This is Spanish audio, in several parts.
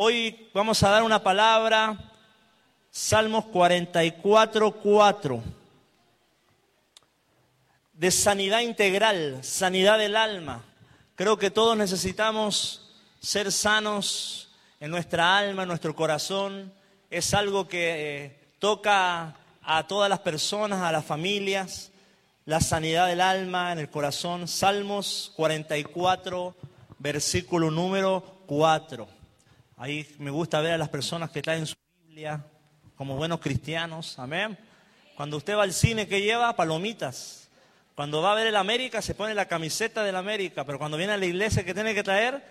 Hoy vamos a dar una palabra, Salmos 44, 4, de sanidad integral, sanidad del alma. Creo que todos necesitamos ser sanos en nuestra alma, en nuestro corazón. Es algo que eh, toca a todas las personas, a las familias, la sanidad del alma, en el corazón. Salmos 44, versículo número 4. Ahí me gusta ver a las personas que traen su Biblia como buenos cristianos. Amén. Cuando usted va al cine, ¿qué lleva? Palomitas. Cuando va a ver el América, se pone la camiseta del América. Pero cuando viene a la iglesia, ¿qué tiene que traer?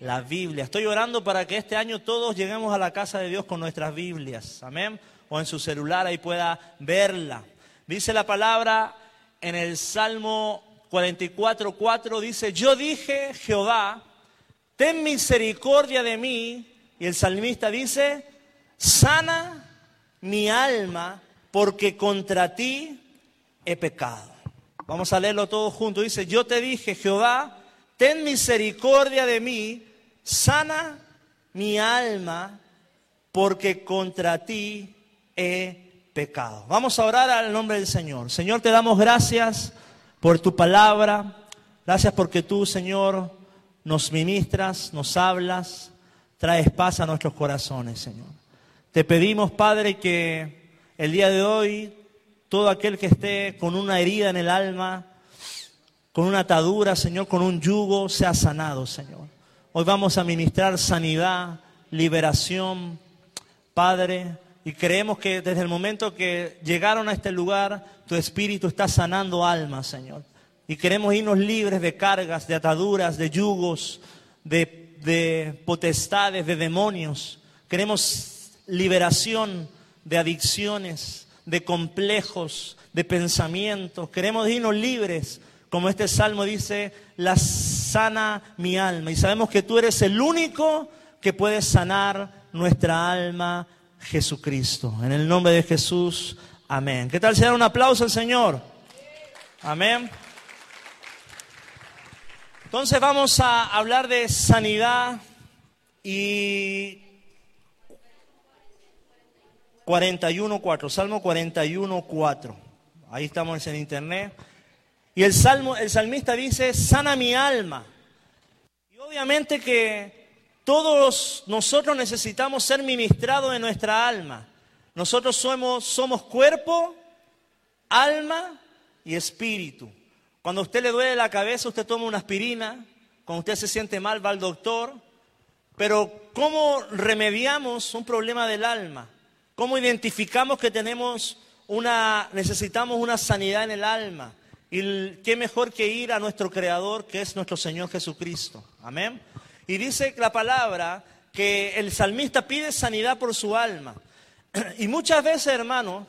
La Biblia. Estoy orando para que este año todos lleguemos a la casa de Dios con nuestras Biblias. Amén. O en su celular ahí pueda verla. Dice la palabra en el Salmo 44.4, dice, yo dije, Jehová, ten misericordia de mí. Y el salmista dice, sana mi alma porque contra ti he pecado. Vamos a leerlo todo junto. Dice, yo te dije, Jehová, ten misericordia de mí, sana mi alma porque contra ti he pecado. Vamos a orar al nombre del Señor. Señor, te damos gracias por tu palabra. Gracias porque tú, Señor, nos ministras, nos hablas, traes paz a nuestros corazones, Señor. Te pedimos, Padre, que el día de hoy todo aquel que esté con una herida en el alma, con una atadura, Señor, con un yugo, sea sanado, Señor. Hoy vamos a ministrar sanidad, liberación, Padre, y creemos que desde el momento que llegaron a este lugar, tu Espíritu está sanando almas, Señor. Y queremos irnos libres de cargas, de ataduras, de yugos, de, potestades, de demonios. Queremos liberación de adicciones, de complejos, de pensamientos. Queremos irnos libres, como este salmo dice, la sana mi alma. Y sabemos que tú eres el único que puede sanar nuestra alma, Jesucristo. En el nombre de Jesús, amén. ¿Qué tal si un aplauso al Señor? Amén. Entonces vamos a hablar de sanidad y 41.4, Salmo 41.4. Ahí estamos en internet. Y el salmo, el salmista dice, sana mi alma. Y obviamente que todos nosotros necesitamos ser ministrados en nuestra alma. Nosotros somos, somos cuerpo, alma y espíritu. Cuando usted le duele la cabeza, usted toma una aspirina. Cuando usted se siente mal, va al doctor. Pero ¿cómo remediamos un problema del alma? ¿Cómo identificamos que tenemos una, necesitamos una sanidad en el alma? Y qué mejor que ir a nuestro Creador, que es nuestro Señor Jesucristo. Amén. Y dice la palabra que el salmista pide sanidad por su alma. Y muchas veces, hermano,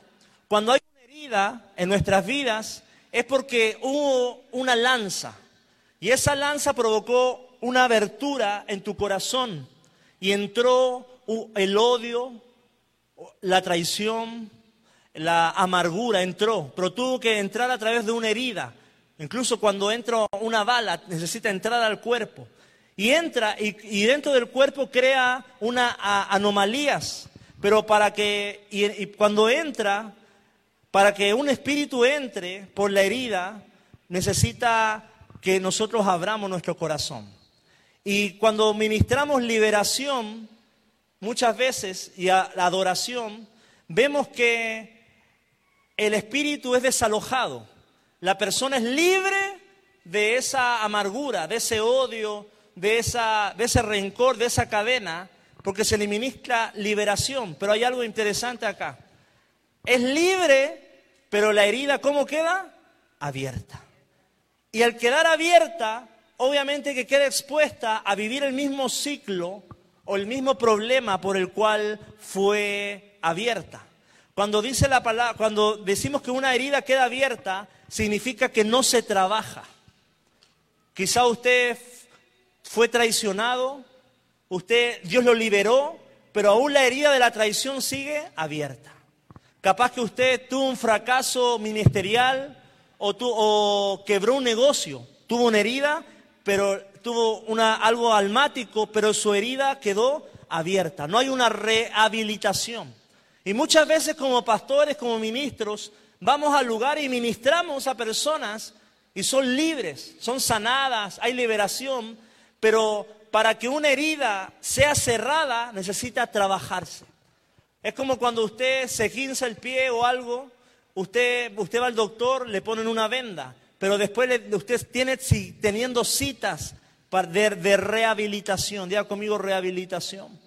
cuando hay una herida en nuestras vidas, es porque hubo una lanza y esa lanza provocó una abertura en tu corazón y entró el odio, la traición, la amargura entró, pero tuvo que entrar a través de una herida. Incluso cuando entra una bala necesita entrar al cuerpo. Y entra y, dentro del cuerpo crea unas anomalías. Pero para que, y cuando entra, para que un espíritu entre por la herida, necesita que nosotros abramos nuestro corazón. Y cuando ministramos liberación, muchas veces, y la adoración, vemos que el espíritu es desalojado. La persona es libre de esa amargura, de ese odio, de, esa, de ese rencor, de esa cadena, porque se le ministra liberación. Pero hay algo interesante acá. Es libre pero la herida, ¿cómo queda? Abierta. Y al quedar abierta, obviamente que queda expuesta a vivir el mismo ciclo o el mismo problema por el cual fue abierta. Cuando dice la palabra, cuando decimos que una herida queda abierta, significa que no se trabaja. Quizá usted fue traicionado, usted Dios lo liberó, pero aún la herida de la traición sigue abierta. Capaz que usted tuvo un fracaso ministerial o, quebró un negocio, tuvo una herida, pero tuvo una, algo almático, pero su herida quedó abierta, no hay una rehabilitación. Y muchas veces como pastores, como ministros, vamos al lugar y ministramos a personas y son libres, son sanadas, hay liberación, pero para que una herida sea cerrada necesita trabajarse. Es como cuando usted se ginza el pie o algo, usted, usted va al doctor, le ponen una venda, pero después usted tiene teniendo citas de, de rehabilitación, diga conmigo rehabilitación.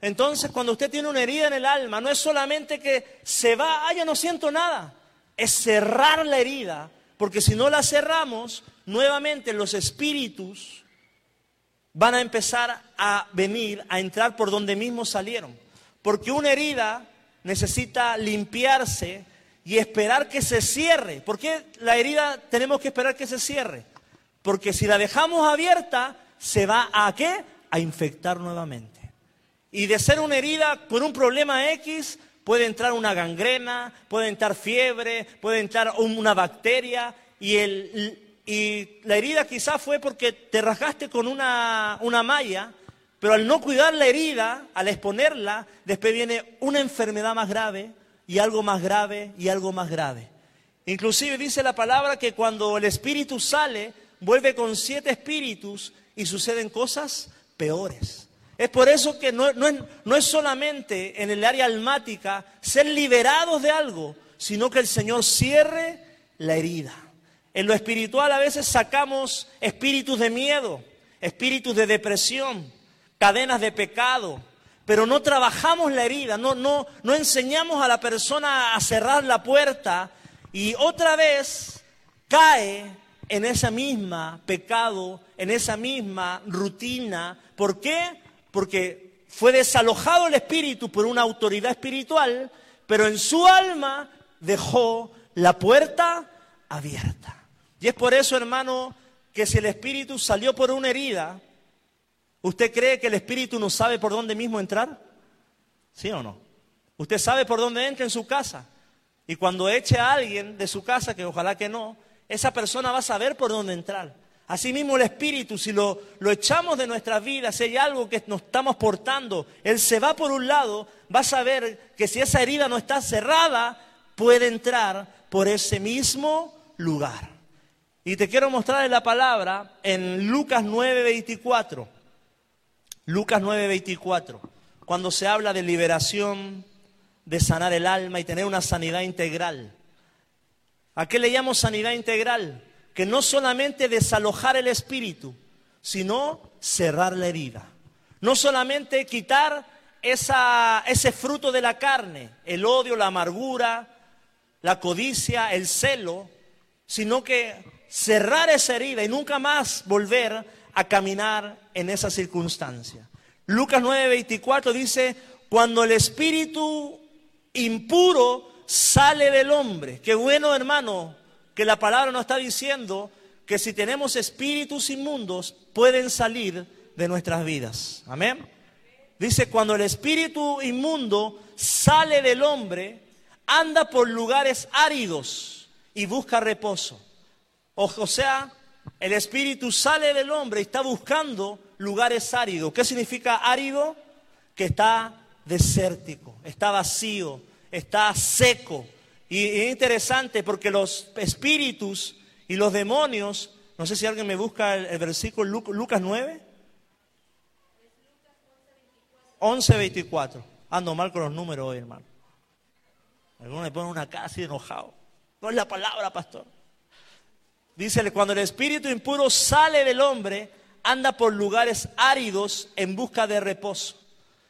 Entonces, cuando usted tiene una herida en el alma, no es solamente que se va, ah, ya no siento nada, es cerrar la herida, porque si no la cerramos, nuevamente los espíritus van a empezar a venir, a entrar por donde mismo salieron. Porque una herida necesita limpiarse y esperar que se cierre. ¿Por qué la herida tenemos que esperar que se cierre? Porque si la dejamos abierta, se va a qué? A infectar nuevamente. Y de ser una herida por un problema X, puede entrar una gangrena, puede entrar fiebre, puede entrar una bacteria. Y, y la herida quizás fue porque te rajaste con una, una malla, pero al no cuidar la herida, al exponerla, después viene una enfermedad más grave y algo más grave y algo más grave. Inclusive dice la palabra que cuando el espíritu sale, vuelve con siete espíritus y suceden cosas peores. Es por eso que no, es, solamente en el área almática ser liberados de algo, sino que el Señor cierre la herida. En lo espiritual a veces sacamos espíritus de miedo, espíritus de depresión, cadenas de pecado, pero no trabajamos la herida, no, no, no enseñamos a la persona a cerrar la puerta y otra vez cae en esa misma pecado, en esa misma rutina. ¿Por qué? porque fue desalojado el espíritu por una autoridad espiritual, pero en su alma dejó la puerta abierta. Y es por eso, hermano, que si el espíritu salió por una herida, ¿usted cree que el espíritu no sabe por dónde mismo entrar? ¿Sí o no? Usted sabe por dónde entra en su casa. Y cuando eche a alguien de su casa, que ojalá que no, esa persona va a saber por dónde entrar. Asimismo el Espíritu, si lo, echamos de nuestras vidas, si hay algo que nos estamos portando, Él se va por un lado, va a saber que si esa herida no está cerrada, puede entrar por ese mismo lugar. Y te quiero mostrar en la palabra en Lucas 9:24. Lucas 9:24, cuando se habla de liberación, de sanar el alma y tener una sanidad integral. ¿A qué le llamo sanidad integral? que no solamente desalojar el espíritu, sino cerrar la herida. No solamente quitar ese fruto de la carne, el odio, la amargura, la codicia, el celo, sino que cerrar esa herida y nunca más volver a caminar en esa circunstancia. Lucas 9:24 dice, cuando el espíritu impuro sale del hombre, qué bueno hermano, que la palabra nos está diciendo que si tenemos espíritus inmundos pueden salir de nuestras vidas. Amén. Dice, cuando el espíritu inmundo sale del hombre, anda por lugares áridos y busca reposo. O sea, el espíritu sale del hombre y está buscando lugares áridos. ¿Qué significa árido? Que está desértico, está vacío, está seco, y es interesante porque los espíritus y los demonios, no sé si alguien me busca el, versículo Lucas 9. 11.24. Ando mal con los números hoy, hermano. Algunos le ponen una casa y enojado. No es la palabra, pastor. Dice, cuando el espíritu impuro sale del hombre, anda por lugares áridos en busca de reposo.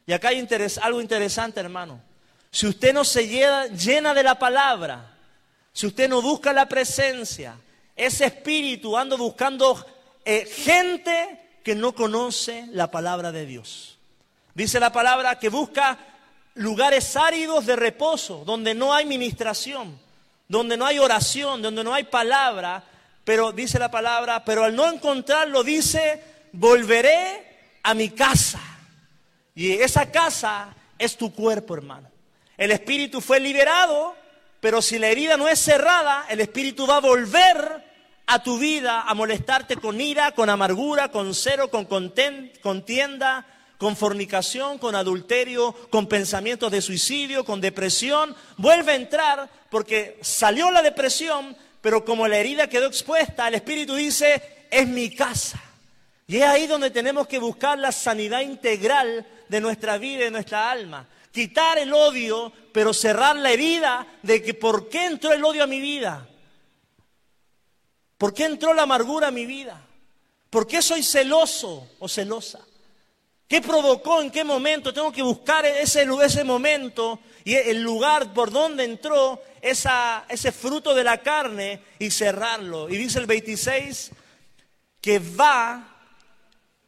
Y acá hay algo interesante, hermano. Si usted no se llena, de la palabra, si usted no busca la presencia, ese espíritu anda buscando eh, gente que no conoce la palabra de Dios. Dice la palabra que busca lugares áridos de reposo, donde no hay ministración, donde no hay oración, donde no hay palabra, pero dice la palabra, pero al no encontrarlo dice, volveré a mi casa. Y esa casa es tu cuerpo, hermano. El espíritu fue liberado, pero si la herida no es cerrada, el espíritu va a volver a tu vida a molestarte con ira, con amargura, con cero, con contienda, con fornicación, con adulterio, con pensamientos de suicidio, con depresión, vuelve a entrar porque salió la depresión, pero como la herida quedó expuesta, el Espíritu dice, es mi casa. Y es ahí donde tenemos que buscar la sanidad integral de nuestra vida y de nuestra alma. Quitar el odio, pero cerrar la herida de que por qué entró el odio a mi vida. ¿Por qué entró la amargura a mi vida? ¿Por qué soy celoso o celosa? ¿Qué provocó? ¿En qué momento? Tengo que buscar ese, ese momento y el lugar por donde entró esa, ese fruto de la carne y cerrarlo. Y dice el 26 que va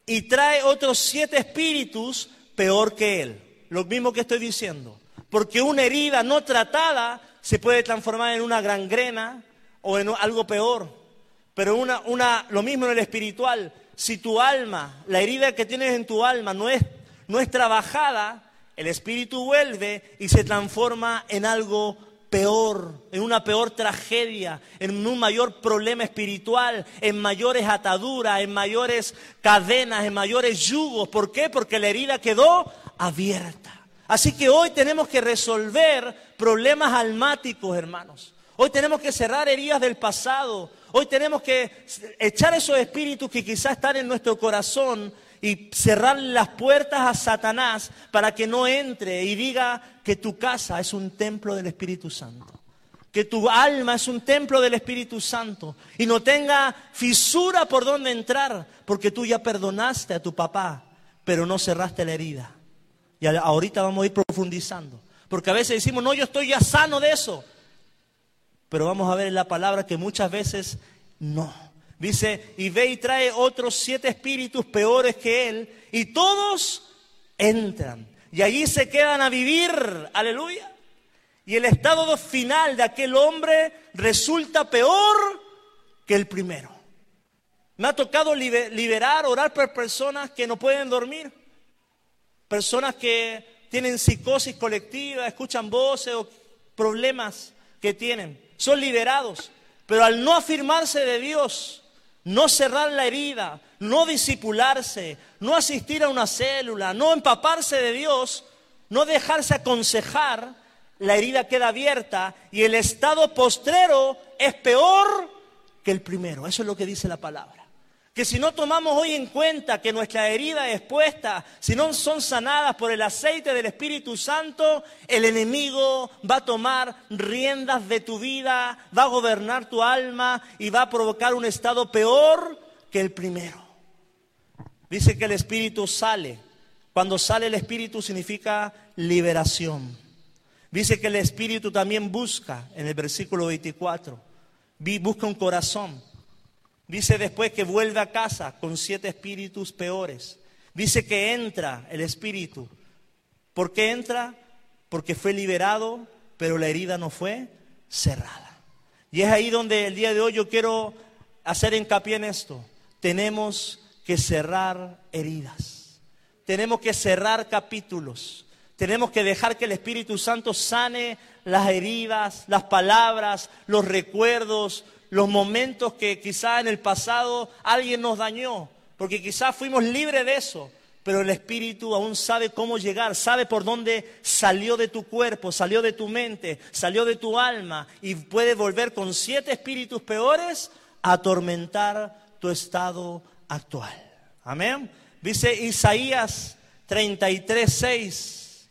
y trae otros siete espíritus peor que él. Lo mismo que estoy diciendo. Porque una herida no tratada se puede transformar en una gangrena o en algo peor. Pero una, una, lo mismo en el espiritual. Si tu alma, la herida que tienes en tu alma no es, no es trabajada, el espíritu vuelve y se transforma en algo peor, en una peor tragedia, en un mayor problema espiritual, en mayores ataduras, en mayores cadenas, en mayores yugos. ¿Por qué? Porque la herida quedó abierta. Así que hoy tenemos que resolver problemas almáticos, hermanos. Hoy tenemos que cerrar heridas del pasado. Hoy tenemos que echar esos espíritus que quizás están en nuestro corazón y cerrar las puertas a Satanás para que no entre y diga que tu casa es un templo del Espíritu Santo. Que tu alma es un templo del Espíritu Santo y no tenga fisura por donde entrar, porque tú ya perdonaste a tu papá, pero no cerraste la herida. Y ahorita vamos a ir profundizando. Porque a veces decimos, no, yo estoy ya sano de eso. Pero vamos a ver en la palabra que muchas veces no. Dice, y ve y trae otros siete espíritus peores que él, y todos entran. Y allí se quedan a vivir, aleluya. Y el estado final de aquel hombre resulta peor que el primero. Me ha tocado liberar, orar por personas que no pueden dormir. Personas que tienen psicosis colectiva, escuchan voces o problemas que tienen. Son liberados. Pero al no afirmarse de Dios, no cerrar la herida, no disipularse, no asistir a una célula, no empaparse de Dios, no dejarse aconsejar, la herida queda abierta y el estado postrero es peor que el primero. Eso es lo que dice la palabra que si no tomamos hoy en cuenta que nuestra herida expuesta, si no son sanadas por el aceite del Espíritu Santo, el enemigo va a tomar riendas de tu vida, va a gobernar tu alma y va a provocar un estado peor que el primero. Dice que el Espíritu sale. Cuando sale el Espíritu significa liberación. Dice que el Espíritu también busca, en el versículo 24, busca un corazón. Dice después que vuelve a casa con siete espíritus peores. Dice que entra el espíritu. ¿Por qué entra? Porque fue liberado, pero la herida no fue cerrada. Y es ahí donde el día de hoy yo quiero hacer hincapié en esto. Tenemos que cerrar heridas. Tenemos que cerrar capítulos. Tenemos que dejar que el Espíritu Santo sane las heridas, las palabras, los recuerdos, los momentos que quizá en el pasado alguien nos dañó, porque quizá fuimos libres de eso, pero el Espíritu aún sabe cómo llegar, sabe por dónde salió de tu cuerpo, salió de tu mente, salió de tu alma y puede volver con siete espíritus peores a atormentar tu estado actual. Amén. Dice Isaías 33, 6.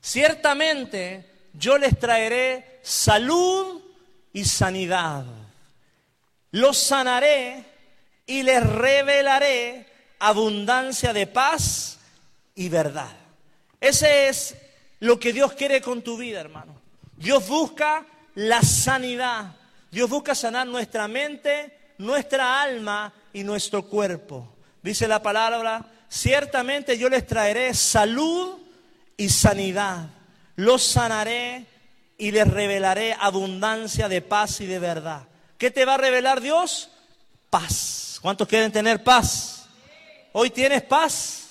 Ciertamente yo les traeré salud y sanidad. Los sanaré y les revelaré abundancia de paz y verdad. Ese es lo que Dios quiere con tu vida, hermano. Dios busca la sanidad. Dios busca sanar nuestra mente, nuestra alma y nuestro cuerpo. Dice la palabra, ciertamente yo les traeré salud y sanidad. Los sanaré y les revelaré abundancia de paz y de verdad. ¿Qué te va a revelar Dios? Paz. ¿Cuántos quieren tener paz? ¿Hoy tienes paz?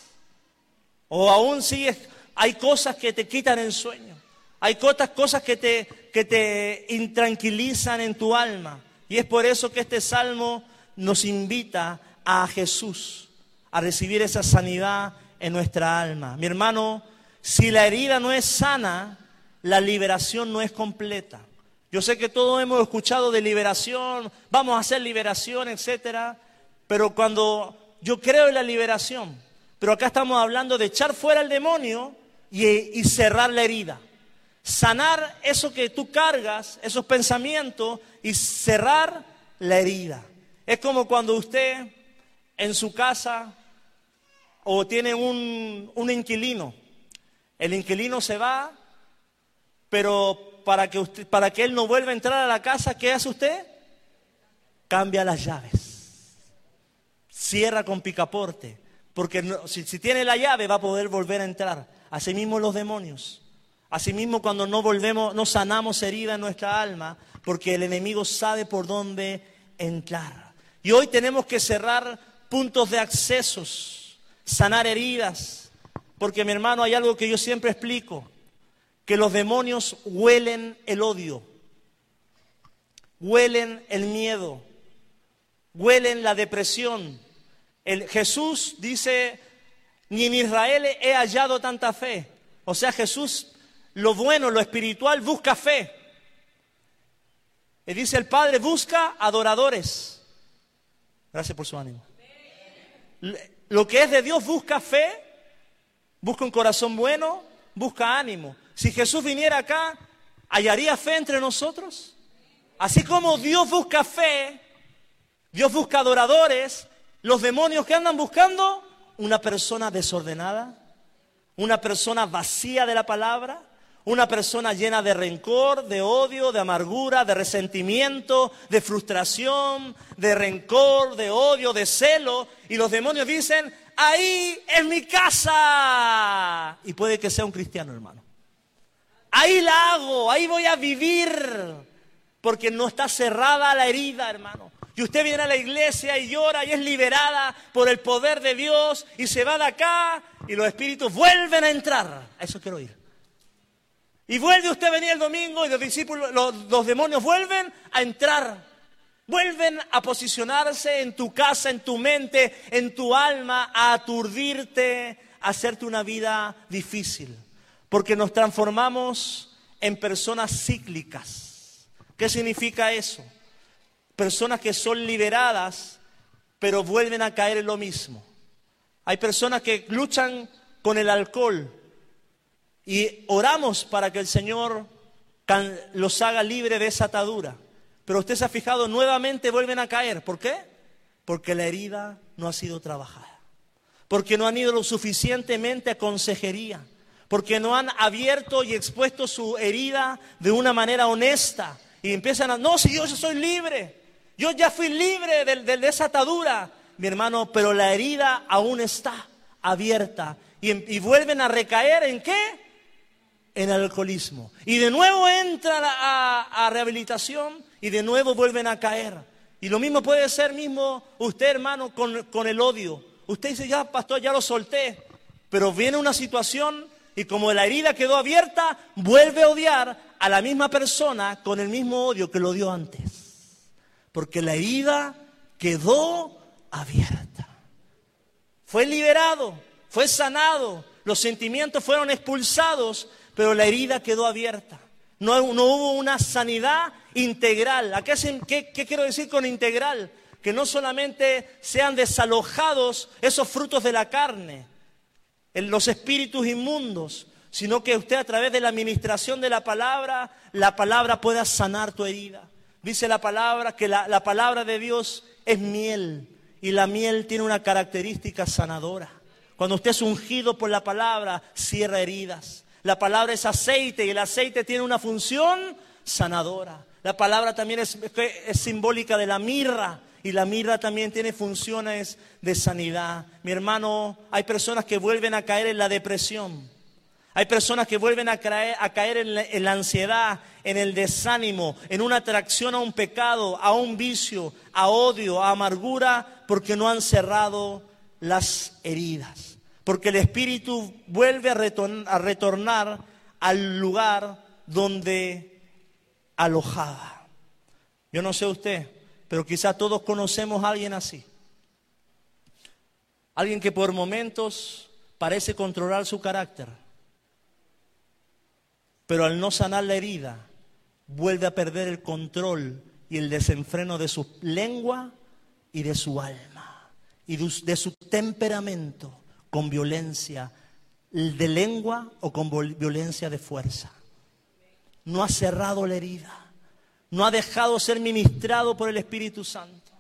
¿O aún sigues? Hay cosas que te quitan el sueño. Hay otras cosas que te, que te intranquilizan en tu alma. Y es por eso que este salmo nos invita a Jesús, a recibir esa sanidad en nuestra alma. Mi hermano, si la herida no es sana, la liberación no es completa. Yo sé que todos hemos escuchado de liberación, vamos a hacer liberación, etcétera, pero cuando yo creo en la liberación, pero acá estamos hablando de echar fuera el demonio y, cerrar la herida. Sanar eso que tú cargas, esos pensamientos y cerrar la herida. Es como cuando usted en su casa o tiene un, un inquilino. El inquilino se va, pero para que, usted, para que él no vuelva a entrar a la casa, ¿qué hace usted? Cambia las llaves. Cierra con picaporte. Porque si, tiene la llave va a poder volver a entrar. Asimismo los demonios. Asimismo cuando no volvemos, no sanamos herida en nuestra alma, porque el enemigo sabe por dónde entrar. Y hoy tenemos que cerrar puntos de accesos, sanar heridas, porque mi hermano hay algo que yo siempre explico, que los demonios huelen el odio, huelen el miedo, huelen la depresión. El Jesús dice, ni en Israel he hallado tanta fe. O sea, Jesús, lo bueno, lo espiritual, busca fe. Y dice el Padre, busca adoradores. Gracias por su ánimo. Lo que es de Dios busca fe, busca un corazón bueno, busca ánimo. Si Jesús viniera acá, ¿hallaría fe entre nosotros? Así como Dios busca fe, Dios busca adoradores, los demonios que andan buscando una persona desordenada, una persona vacía de la palabra, una persona llena de rencor, de odio, de amargura, de resentimiento, de frustración, de rencor, de odio, de celo. Y los demonios dicen, ahí es mi casa. Y puede que sea un cristiano, hermano. Ahí la hago, ahí voy a vivir. Porque no está cerrada la herida, hermano. Y usted viene a la iglesia y llora y es liberada por el poder de Dios y se va de acá y los espíritus vuelven a entrar. A eso quiero ir. Y vuelve usted a venir el domingo y los discípulos, los, demonios vuelven a entrar. Vuelven a posicionarse en tu casa, en tu mente, en tu alma, a aturdirte, a hacerte una vida difícil. Porque nos transformamos en personas cíclicas. ¿Qué significa eso? Personas que son liberadas, pero vuelven a caer en lo mismo. Hay personas que luchan con el alcohol, y oramos para que el Señor los haga libre de esa atadura. Pero usted se ha fijado, nuevamente vuelven a caer. ¿Por qué? Porque la herida no ha sido trabajada. Porque no han ido lo suficientemente a consejería. Porque no han abierto y expuesto su herida de una manera honesta. Y empiezan a, no, si yo soy libre. Yo ya fui libre de, de, esa atadura. Mi hermano, pero la herida aún está abierta. Y, y vuelven a recaer en qué? en el alcoholismo. Y de nuevo entra a, rehabilitación y de nuevo vuelven a caer. Y lo mismo puede ser mismo usted, hermano, con, con el odio. Usted dice, ya, pastor, ya lo solté. Pero viene una situación y como la herida quedó abierta, vuelve a odiar a la misma persona con el mismo odio que lo dio antes. Porque la herida quedó abierta. Fue liberado, fue sanado, los sentimientos fueron expulsados, pero la herida quedó abierta. No, hubo una sanidad integral. ¿A qué, qué quiero decir con integral? Que no solamente sean desalojados esos frutos de la carne, los espíritus inmundos, sino que usted a través de la administración de la palabra, la palabra pueda sanar tu herida. Dice la palabra que la, la, palabra de Dios es miel y la miel tiene una característica sanadora. Cuando usted es ungido por la palabra, cierra heridas. La palabra es aceite y el aceite tiene una función sanadora. La palabra también es, simbólica de la mirra y la mirra también tiene funciones de sanidad. Mi hermano, hay personas que vuelven a caer en la depresión. Hay personas que vuelven a caer, en, la, ansiedad, en el desánimo, en una atracción a un pecado, a un vicio, a odio, a amargura, porque no han cerrado las heridas. Porque el espíritu vuelve a, retornar al lugar donde alojaba. Yo no sé usted, pero quizá todos conocemos a alguien así. Alguien que por momentos parece controlar su carácter, pero al no sanar la herida, vuelve a perder el control y el desenfreno de su lengua y de su alma y de su temperamento con violencia de lengua o con violencia de fuerza. No ha cerrado la herida, no ha dejado ser ministrado por el Espíritu Santo.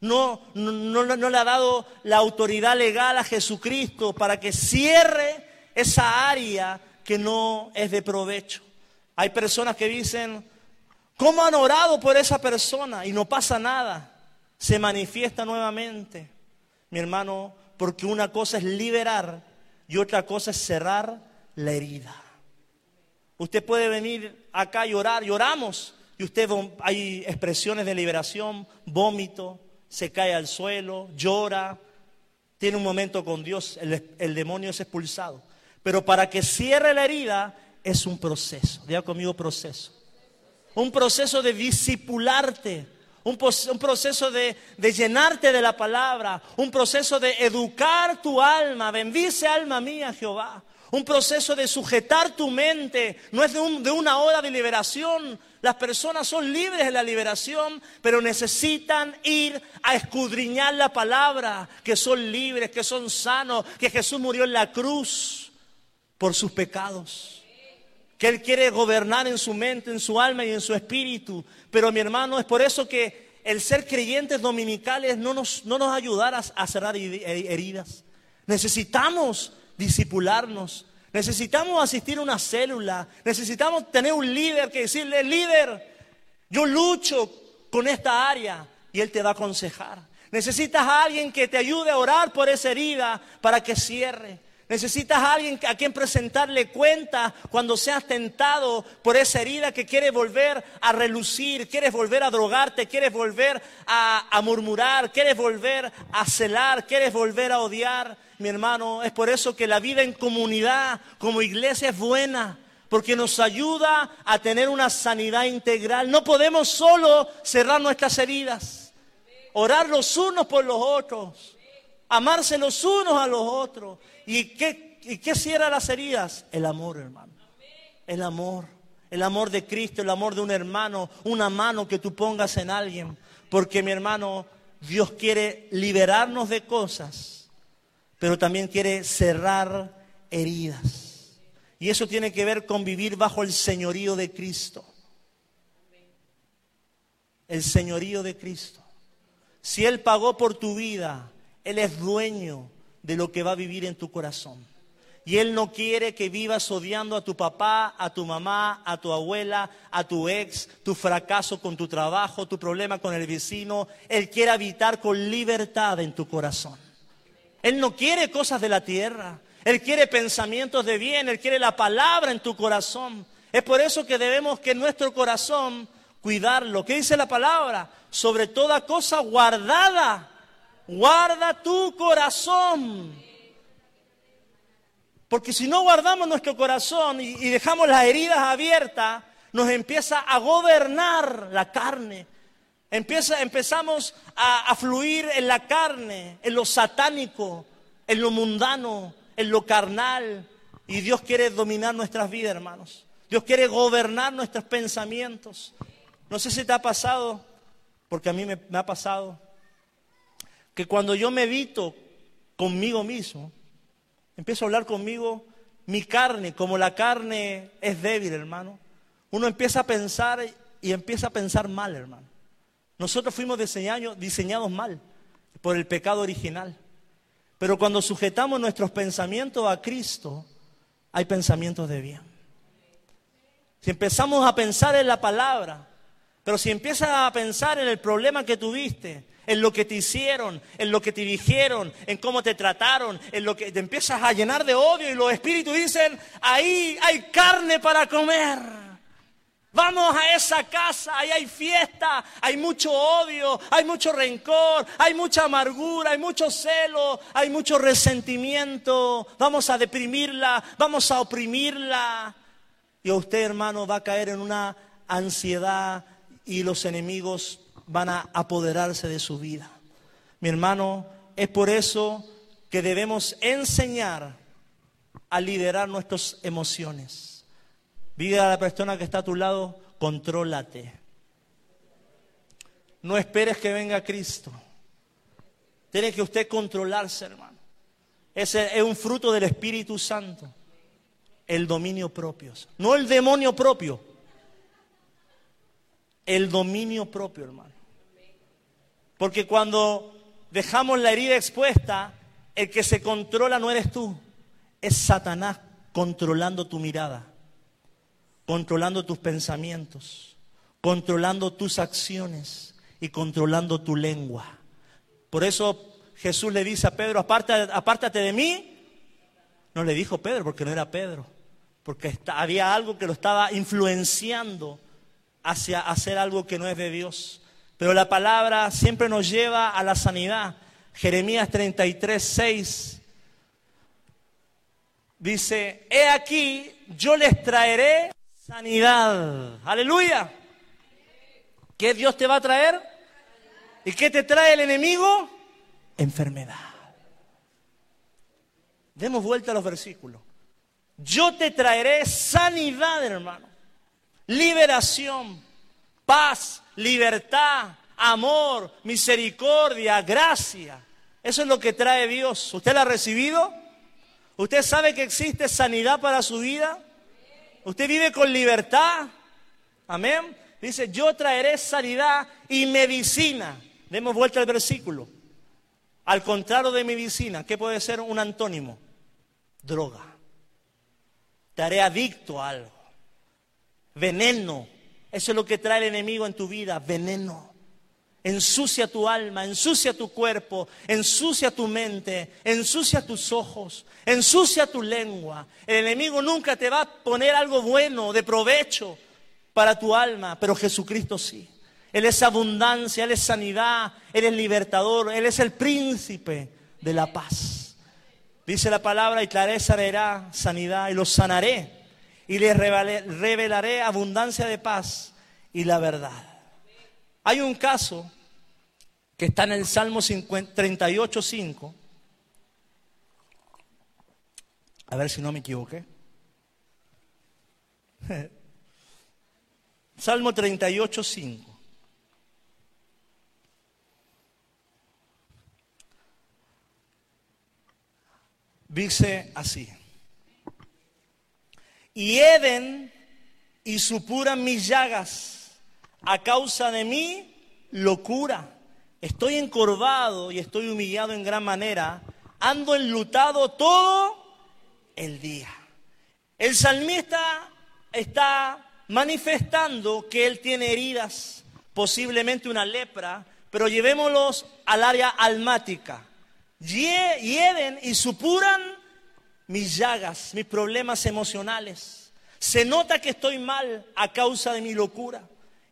No, no, no, le ha dado la autoridad legal a Jesucristo para que cierre esa área que no es de provecho. Hay personas que dicen, ¿cómo han orado por esa persona? Y no pasa nada. Se manifiesta nuevamente. Mi hermano, porque una cosa es liberar y otra cosa es cerrar la herida. Usted puede venir acá y orar, y oramos, y usted hay expresiones de liberación, vómito, se cae al suelo, llora, tiene un momento con Dios, el, el demonio es expulsado. Pero para que cierre la herida es un proceso, diga conmigo proceso. Un proceso de discipularte, un, proceso de, llenarte de la palabra, un proceso de educar tu alma, bendice alma mía Jehová, un proceso de sujetar tu mente, no es de una hora de liberación, las personas son libres de la liberación, pero necesitan ir a escudriñar la palabra, que son libres, que son sanos, que Jesús murió en la cruz por sus pecados que Él quiere gobernar en su mente, en su alma y en su espíritu. Pero mi hermano, es por eso que el ser creyentes dominicales no nos, no nos ayudará a cerrar heridas. Necesitamos disipularnos. Necesitamos asistir a una célula. Necesitamos tener un líder que decirle, líder, yo lucho con esta área y Él te va a aconsejar. Necesitas a alguien que te ayude a orar por esa herida para que cierre. Necesitas a alguien a quien presentarle cuenta cuando seas tentado por esa herida que quiere volver a relucir, quieres volver a drogarte, quieres volver a, a murmurar, quieres volver a celar, quieres volver a odiar. Mi hermano, es por eso que la vida en comunidad como iglesia es buena porque nos ayuda a tener una sanidad integral. No podemos solo cerrar nuestras heridas, orar los unos por los otros, amarse los unos a los otros. ¿Y qué, y qué cierra las heridas? El amor, hermano. El amor. El amor de Cristo, el amor de un hermano, una mano que tú pongas en alguien. Porque mi hermano, Dios quiere liberarnos de cosas, pero también quiere cerrar heridas. Y eso tiene que ver con vivir bajo el señorío de Cristo. El señorío de Cristo. Si Él pagó por tu vida, Él es dueño de lo que va a vivir en tu corazón. Y Él no quiere que vivas odiando a tu papá, a tu mamá, a tu abuela, a tu ex, tu fracaso con tu trabajo, tu problema con el vecino. Él quiere habitar con libertad en tu corazón. Él no quiere cosas de la tierra. Él quiere pensamientos de bien. Él quiere la palabra en tu corazón. Es por eso que debemos que nuestro corazón cuidarlo. ¿Qué dice la palabra? Sobre toda cosa guardada guarda tu corazón. Porque si no guardamos nuestro corazón y, dejamos las heridas abiertas, nos empieza a gobernar la carne. Empieza, empezamos a, fluir en la carne, en lo satánico, en lo mundano, en lo carnal. Y Dios quiere dominar nuestras vidas, hermanos. Dios quiere gobernar nuestros pensamientos. No sé si te ha pasado, porque a mí me, me ha pasado que cuando yo medito conmigo mismo, empiezo a hablar conmigo, mi carne, como la carne es débil, hermano, uno empieza a pensar y empieza a pensar mal, hermano. Nosotros fuimos diseñados, diseñados mal por el pecado original. Pero cuando sujetamos nuestros pensamientos a Cristo, hay pensamientos de bien. Si empezamos a pensar en la palabra, pero si empiezas a pensar en el problema que tuviste, en lo que te hicieron, en lo que te dijeron, en cómo te trataron, en lo que te empiezas a llenar de odio y los espíritus dicen, ahí hay carne para comer. Vamos a esa casa, ahí hay fiesta, hay mucho odio, hay mucho rencor, hay mucha amargura, hay mucho celo, hay mucho resentimiento. Vamos a deprimirla, vamos a oprimirla. Y usted, hermano, va a caer en una ansiedad y los enemigos van a apoderarse de su vida. Mi hermano, es por eso que debemos enseñar a liderar nuestras emociones. Diga a la persona que está a tu lado, contrólate. No esperes que venga Cristo. Tiene que usted controlarse, hermano. Ese es un fruto del Espíritu Santo. El dominio propio. No el demonio propio. El dominio propio, hermano. Porque cuando dejamos la herida expuesta, el que se controla no eres tú. Es Satanás controlando tu mirada, controlando tus pensamientos, controlando tus acciones y controlando tu lengua. Por eso Jesús le dice a Pedro, apártate, de mí. No le dijo Pedro porque no era Pedro, porque había algo que lo estaba influenciando hacia hacer algo que no es de Dios. Pero la palabra siempre nos lleva a la sanidad. Jeremías 33, 6 dice, he aquí, yo les traeré sanidad. Aleluya. ¿Qué Dios te va a traer? ¿Y qué te trae el enemigo? Enfermedad. Demos vuelta a los versículos. Yo te traeré sanidad, hermano. Liberación, paz, libertad, amor, misericordia, gracia. Eso es lo que trae Dios. ¿Usted la ha recibido? ¿Usted sabe que existe sanidad para su vida? ¿Usted vive con libertad? Amén. Dice, yo traeré sanidad y medicina. Demos vuelta al versículo. Al contrario de medicina, ¿qué puede ser un antónimo? Droga. Te haré adicto a algo. Veneno. Eso es lo que trae el enemigo en tu vida, veneno. Ensucia tu alma, ensucia tu cuerpo, ensucia tu mente, ensucia tus ojos, ensucia tu lengua. El enemigo nunca te va a poner algo bueno, de provecho para tu alma, pero Jesucristo sí. Él es abundancia, Él es sanidad, Él es libertador, Él es el príncipe de la paz. Dice la palabra, y traeré sanidad y los sanaré y les revelaré abundancia de paz y la verdad. Hay un caso que está en el Salmo 38.5. A ver si no me equivoqué. Salmo 38.5. dice así. Y Eden y supuran mis llagas a causa de mi locura. Estoy encorvado y estoy humillado en gran manera. Ando enlutado todo el día. El salmista está manifestando que él tiene heridas, posiblemente una lepra, pero llevémoslos al área almática hieden y supuran mis llagas, mis problemas emocionales. Se nota que estoy mal a causa de mi locura.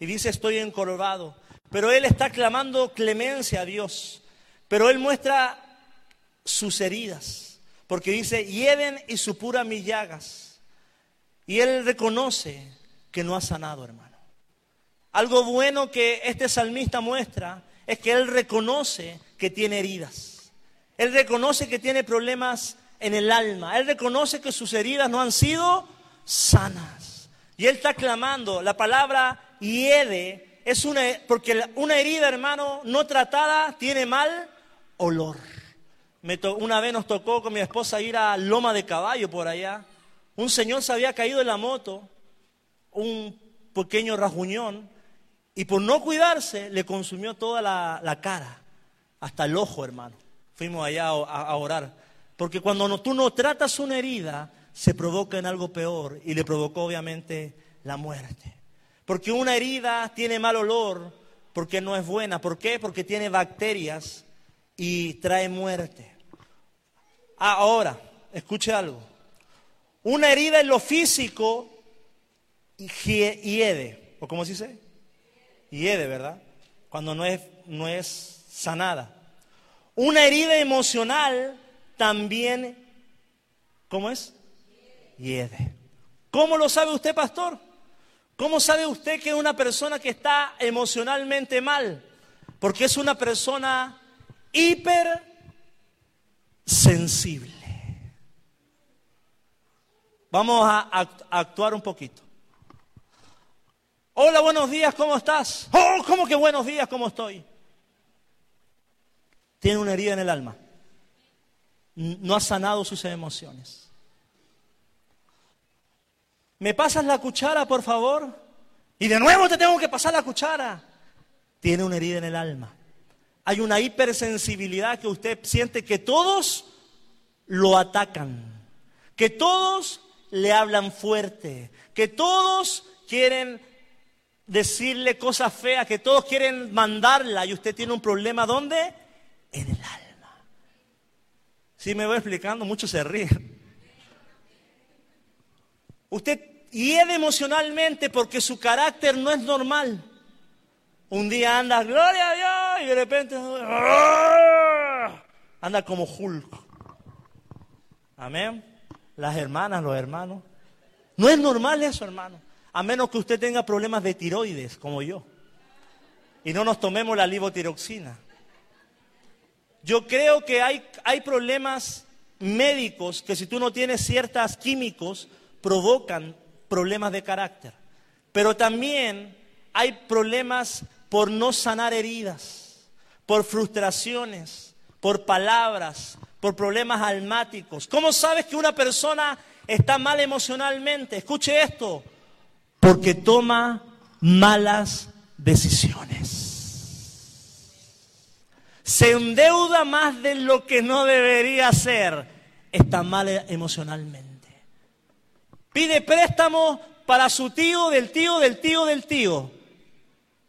Y dice, estoy encorvado. Pero él está clamando clemencia a Dios. Pero él muestra sus heridas. Porque dice, hieden y supuran mis llagas. Y él reconoce que no ha sanado, hermano. Algo bueno que este salmista muestra es que él reconoce que tiene heridas. Él reconoce que tiene problemas en el alma. Él reconoce que sus heridas no han sido sanas. Y él está clamando. La palabra hiede es una, porque una herida, hermano, no tratada tiene mal olor. una vez nos tocó con mi esposa ir a Loma de Caballo por allá. Un señor se había caído en la moto, un pequeño rajuñón, y por no cuidarse le consumió toda la cara, hasta el ojo, hermano fuimos allá a, orar. Porque cuando tú no tratas una herida, se provoca en algo peor y le provocó obviamente la muerte. Porque una herida tiene mal olor porque no es buena. ¿Por qué? Porque tiene bacterias y trae muerte. Ahora, escuche algo. Una herida en lo físico hiede, o cómo se dice? Hiede, ¿verdad? Cuando no es, no es sanada. Una herida emocional también, ¿cómo es? Hiede. ¿Cómo lo sabe usted, pastor? ¿Cómo sabe usted que es una persona que está emocionalmente mal? Porque es una persona hiper sensible. Vamos a, actuar un poquito. Hola, buenos días, ¿cómo estás? Oh, ¿cómo que buenos días, cómo estoy? Tiene una herida en el alma. No ha sanado sus emociones. ¿Me pasas la cuchara, por favor? Y de nuevo te tengo que pasar la cuchara. Tiene una herida en el alma. Hay una hipersensibilidad que usted siente que todos lo atacan, que todos le hablan fuerte, que todos quieren decirle cosas feas, que todos quieren mandarla y usted tiene un problema ¿dónde? En el alma. Si me voy explicando, muchos se ríen. Usted hiede emocionalmente porque su carácter no es normal. Un día anda, gloria a Dios, y de repente ¡ah! anda como Hulk. Amén. Las hermanas, los hermanos. No es normal eso, hermano. A menos que usted tenga problemas de tiroides, como yo. Y no nos tomemos la livotiroxina. Yo creo que hay, hay problemas médicos que si tú no tienes ciertos químicos, provocan problemas de carácter. Pero también hay problemas por no sanar heridas, por frustraciones, por palabras, por problemas almáticos. ¿Cómo sabes que una persona está mal emocionalmente? Escuche esto, porque toma malas decisiones. Se endeuda más de lo que no debería ser. Está mal emocionalmente. Pide préstamo para su tío, del tío, del tío, del tío.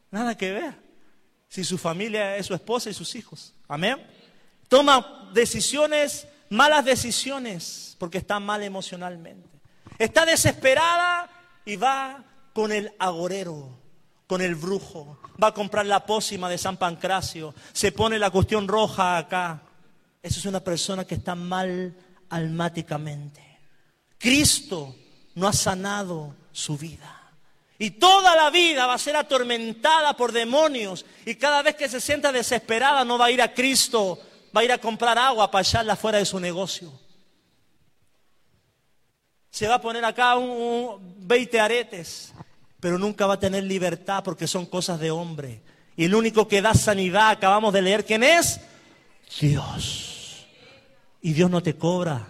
Nada que ver. Si su familia es su esposa y sus hijos. Amén. Toma decisiones, malas decisiones, porque está mal emocionalmente. Está desesperada y va con el agorero, con el brujo. Va a comprar la pócima de San Pancracio. Se pone la cuestión roja acá. Esa es una persona que está mal almáticamente. Cristo no ha sanado su vida. Y toda la vida va a ser atormentada por demonios. Y cada vez que se sienta desesperada no va a ir a Cristo, va a ir a comprar agua para echarla fuera de su negocio. Se va a poner acá un, 20 aretes, pero nunca va a tener libertad porque son cosas de hombre. Y el único que da sanidad, acabamos de leer, ¿quién es? Dios. Y Dios no te cobra,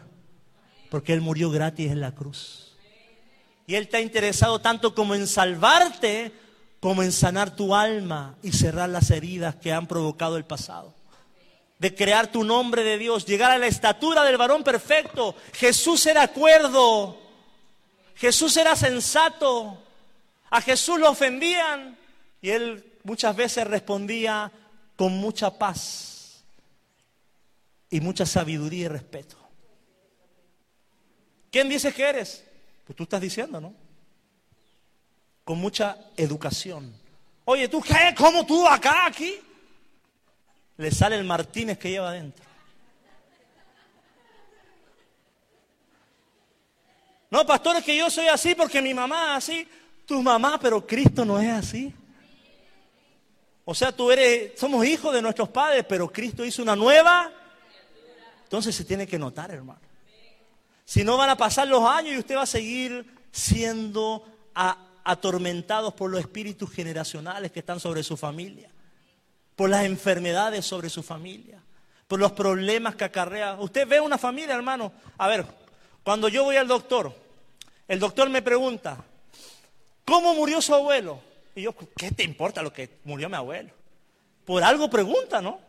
porque Él murió gratis en la cruz. Y Él está interesado tanto como en salvarte, como en sanar tu alma y cerrar las heridas que han provocado el pasado. De crear tu nombre de Dios, llegar a la estatura del varón perfecto. Jesús era acuerdo. Jesús era sensato. A Jesús lo ofendían y Él muchas veces respondía con mucha paz y mucha sabiduría y respeto. ¿Quién dices que eres? Pues tú estás diciendo, ¿no? Con mucha educación. Oye, ¿tú qué? ¿Cómo tú acá, aquí? Le sale el Martínez que lleva adentro. No, pastor, es que yo soy así porque mi mamá es así. Tu mamá, pero Cristo no es así. O sea, tú eres, somos hijos de nuestros padres, pero Cristo hizo una nueva. Entonces se tiene que notar, hermano. Si no van a pasar los años y usted va a seguir siendo atormentados por los espíritus generacionales que están sobre su familia, por las enfermedades sobre su familia, por los problemas que acarrea. Usted ve una familia, hermano. A ver, cuando yo voy al doctor, el doctor me pregunta, ¿cómo murió su abuelo? Y yo, ¿qué te importa lo que murió mi abuelo? Por algo pregunta, ¿no?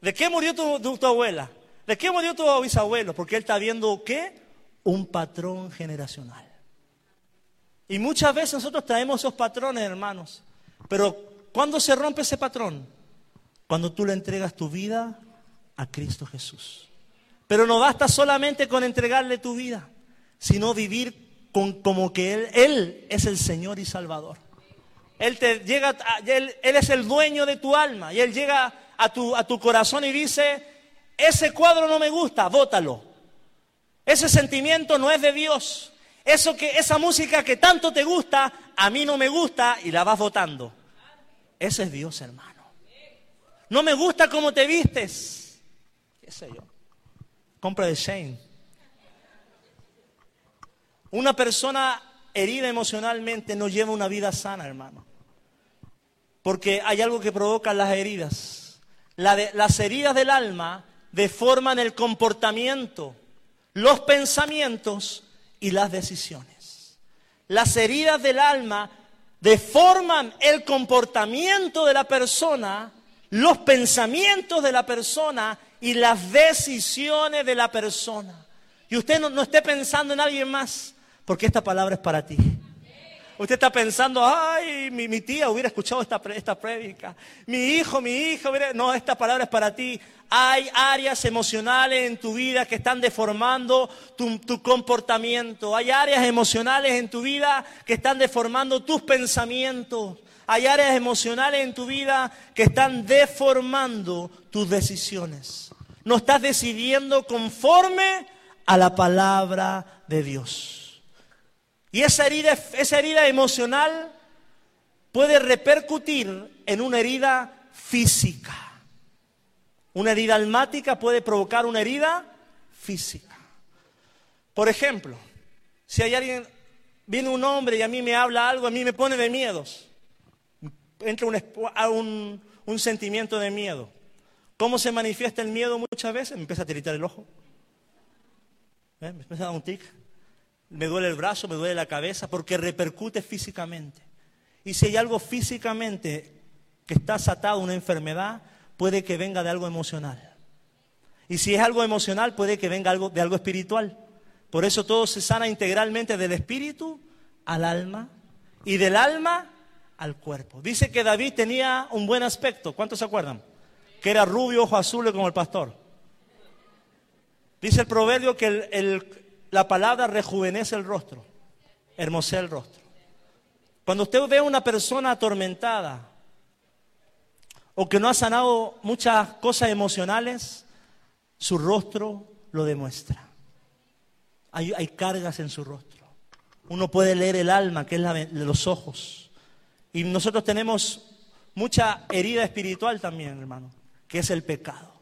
¿De qué murió tu abuela? ¿De qué murió tu bisabuelo? Porque él está viendo qué? Un patrón generacional. Y muchas veces nosotros traemos esos patrones, hermanos. Pero ¿cuándo se rompe ese patrón? Cuando tú le entregas tu vida a Cristo Jesús. Pero no basta solamente con entregarle tu vida, sino vivir con, como que Él, Él es el Señor y Salvador. Él, te llega, él, él es el dueño de tu alma y Él llega a tu, a tu corazón y dice, ese cuadro no me gusta, bótalo. Ese sentimiento no es de Dios. Eso que, esa música que tanto te gusta, a mí no me gusta y la vas votando. Ese es Dios, hermano. No me gusta cómo te vistes. ¿Qué sé yo? Compra de Shane. Una persona herida emocionalmente no lleva una vida sana, hermano. Porque hay algo que provoca las heridas. las heridas del alma deforman el comportamiento, los pensamientos y las decisiones. Las heridas del alma deforman el comportamiento de la persona, los pensamientos de la persona y las decisiones de la persona. Y usted no, esté pensando en alguien más, porque esta palabra es para ti. Usted está pensando, ay, mi, tía hubiera escuchado esta, esta prédica. Mi hijo, mi hijo, no, esta palabra es para ti. Hay áreas emocionales en tu vida que están deformando tu, tu comportamiento. Hay áreas emocionales en tu vida que están deformando tus pensamientos. Hay áreas emocionales en tu vida que están deformando tus decisiones. No estás decidiendo conforme a la palabra de Dios. Y esa herida, esa herida emocional puede repercutir en una herida física. Una herida almática puede provocar una herida física. Por ejemplo, si hay alguien, viene un hombre y a mí me habla algo, a mí me pone de miedos. Entra un, un, sentimiento de miedo. ¿Cómo se manifiesta el miedo muchas veces? Me empieza a tiritar el ojo. ¿Eh? Me empieza a dar un tic me duele el brazo, me duele la cabeza, porque repercute físicamente. Y si hay algo físicamente que está atado a una enfermedad, puede que venga de algo emocional. Y si es algo emocional, puede que venga algo, de algo espiritual. Por eso todo se sana integralmente del espíritu al alma y del alma al cuerpo. Dice que David tenía un buen aspecto. ¿Cuántos se acuerdan? Que era rubio, ojo azul como el pastor. Dice el proverbio que el la palabra rejuvenece el rostro, hermosea el rostro. Cuando usted ve a una persona atormentada o que no ha sanado muchas cosas emocionales, su rostro lo demuestra. Hay, cargas en su rostro. Uno puede leer el alma, que es la los ojos. Y nosotros tenemos mucha herida espiritual también, hermano, que es el pecado.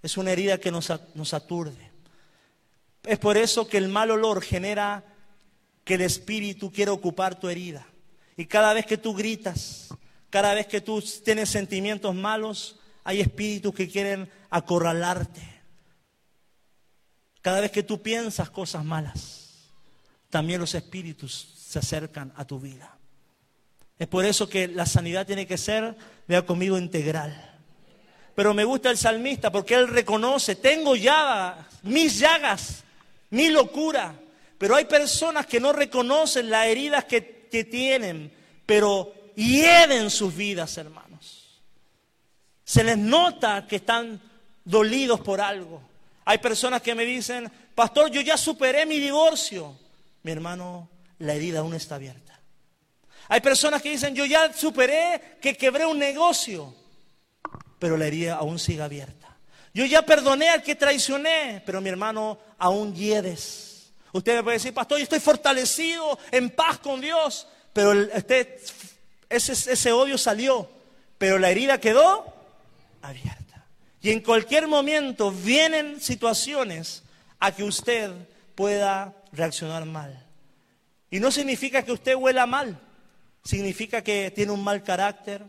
Es una herida que nos aturde. Es por eso que el mal olor genera que el espíritu quiere ocupar tu herida. Y cada vez que tú gritas, cada vez que tú tienes sentimientos malos, hay espíritus que quieren acorralarte. Cada vez que tú piensas cosas malas, también los espíritus se acercan a tu vida. Es por eso que la sanidad tiene que ser, vea conmigo, integral. Pero me gusta el salmista porque él reconoce, tengo llagas, mis llagas mi locura. Pero hay personas que no reconocen las heridas que, tienen, pero hieden sus vidas, hermanos. Se les nota que están dolidos por algo. Hay personas que me dicen, pastor, yo ya superé mi divorcio. Mi hermano, la herida aún está abierta. Hay personas que dicen, yo ya superé que quebré un negocio, pero la herida aún sigue abierta. Yo ya perdoné al que traicioné, pero mi hermano, aún hiedes. Usted me puede decir, pastor, yo estoy fortalecido, en paz con Dios, pero ese, ese odio salió, pero la herida quedó abierta. Y en cualquier momento vienen situaciones a que usted pueda reaccionar mal. Y no significa que usted huela mal, significa que tiene un mal carácter,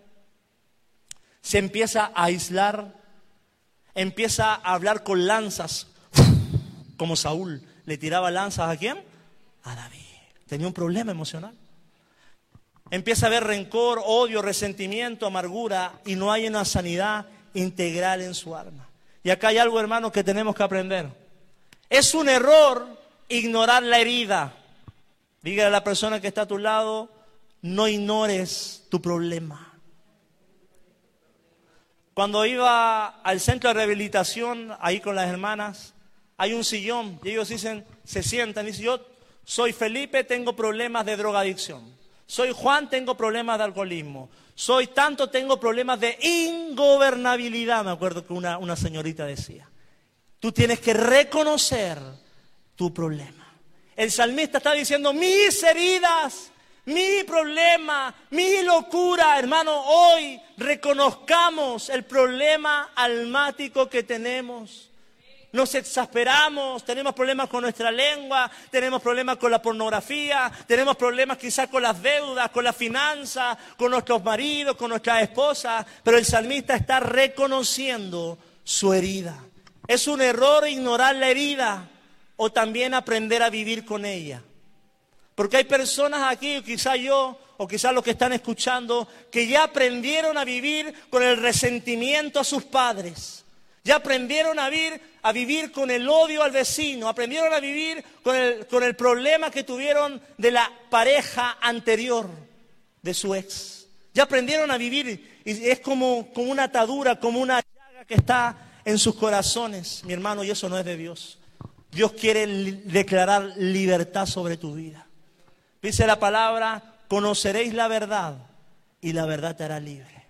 se empieza a aislar, empieza a hablar con lanzas, como Saúl. ¿Le tiraba lanzas a quién? A David. Tenía un problema emocional. Empieza a haber rencor, odio, resentimiento, amargura y no hay una sanidad integral en su alma. Y acá hay algo, hermano, que tenemos que aprender. Es un error ignorar la herida. Dígale a la persona que está a tu lado, no ignores tu problema. Cuando iba al centro de rehabilitación, ahí con las hermanas, hay un sillón y ellos dicen, se sientan y dicen, yo soy Felipe, tengo problemas de drogadicción. Soy Juan, tengo problemas de alcoholismo. Soy tanto, tengo problemas de ingobernabilidad, me acuerdo que una, una señorita decía. Tú tienes que reconocer tu problema. El salmista está diciendo, mis heridas mi problema, mi locura, hermano, hoy reconozcamos el problema almático que tenemos. nos exasperamos, tenemos problemas con nuestra lengua, tenemos problemas con la pornografía, tenemos problemas quizás con las deudas, con la finanza, con nuestros maridos, con nuestras esposas, pero el salmista está reconociendo su herida. Es un error ignorar la herida o también aprender a vivir con ella. Porque hay personas aquí, quizá yo, o quizás los que están escuchando, que ya aprendieron a vivir con el resentimiento a sus padres. Ya aprendieron a vivir, a vivir con el odio al vecino, aprendieron a vivir con el, con el problema que tuvieron de la pareja anterior de su ex. Ya aprendieron a vivir y es como, como una atadura, como una llaga que está en sus corazones, mi hermano, y eso no es de Dios. Dios quiere declarar libertad sobre tu vida. Dice la palabra, conoceréis la verdad y la verdad te hará libre.